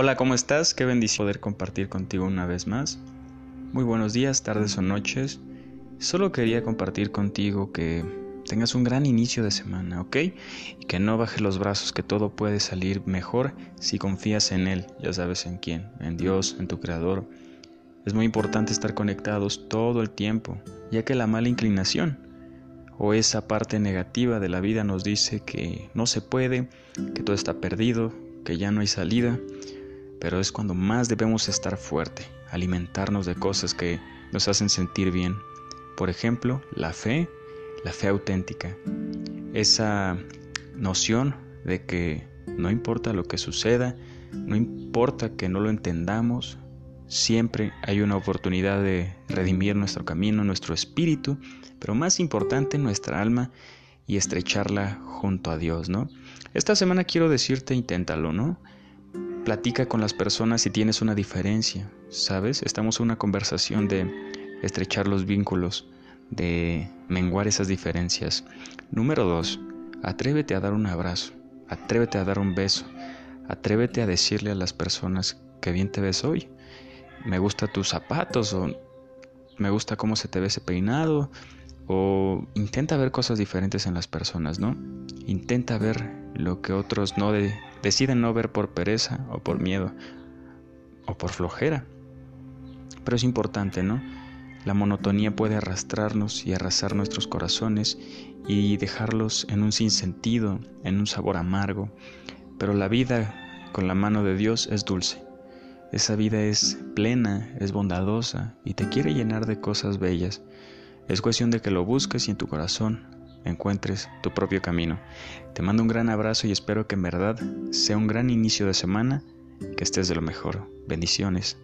Hola, ¿cómo estás? Qué bendición poder compartir contigo una vez más. Muy buenos días, tardes o noches. Solo quería compartir contigo que tengas un gran inicio de semana, ¿ok? Y que no bajes los brazos, que todo puede salir mejor si confías en Él, ya sabes en quién, en Dios, en tu Creador. Es muy importante estar conectados todo el tiempo, ya que la mala inclinación o esa parte negativa de la vida nos dice que no se puede, que todo está perdido, que ya no hay salida, pero es cuando más debemos estar fuerte, alimentarnos de cosas que nos hacen sentir bien. Por ejemplo, la fe, la fe auténtica, esa noción de que no importa lo que suceda, no importa que no lo entendamos, siempre hay una oportunidad de redimir nuestro camino, nuestro espíritu, pero más importante nuestra alma y estrecharla junto a Dios, ¿no? Esta semana quiero decirte, inténtalo, ¿no? Platica con las personas si tienes una diferencia, ¿sabes? Estamos en una conversación de estrechar los vínculos, de menguar esas diferencias. Número dos, atrévete a dar un abrazo, atrévete a dar un beso, atrévete a decirle a las personas que bien te ves hoy. Me gusta tus zapatos o me gusta cómo se te ve ese peinado o intenta ver cosas diferentes en las personas, ¿no? Intenta ver lo que otros no deciden no ver por pereza o por miedo o por flojera. Pero es importante, ¿no? La monotonía puede arrastrarnos y arrasar nuestros corazones y dejarlos en un sinsentido, en un sabor amargo. Pero la vida con la mano de Dios es dulce. Esa vida es plena, es bondadosa y te quiere llenar de cosas bellas. Es cuestión de que lo busques y en tu corazón encuentres tu propio camino. Te mando un gran abrazo y espero que en verdad sea un gran inicio de semana, que estés de lo mejor. Bendiciones.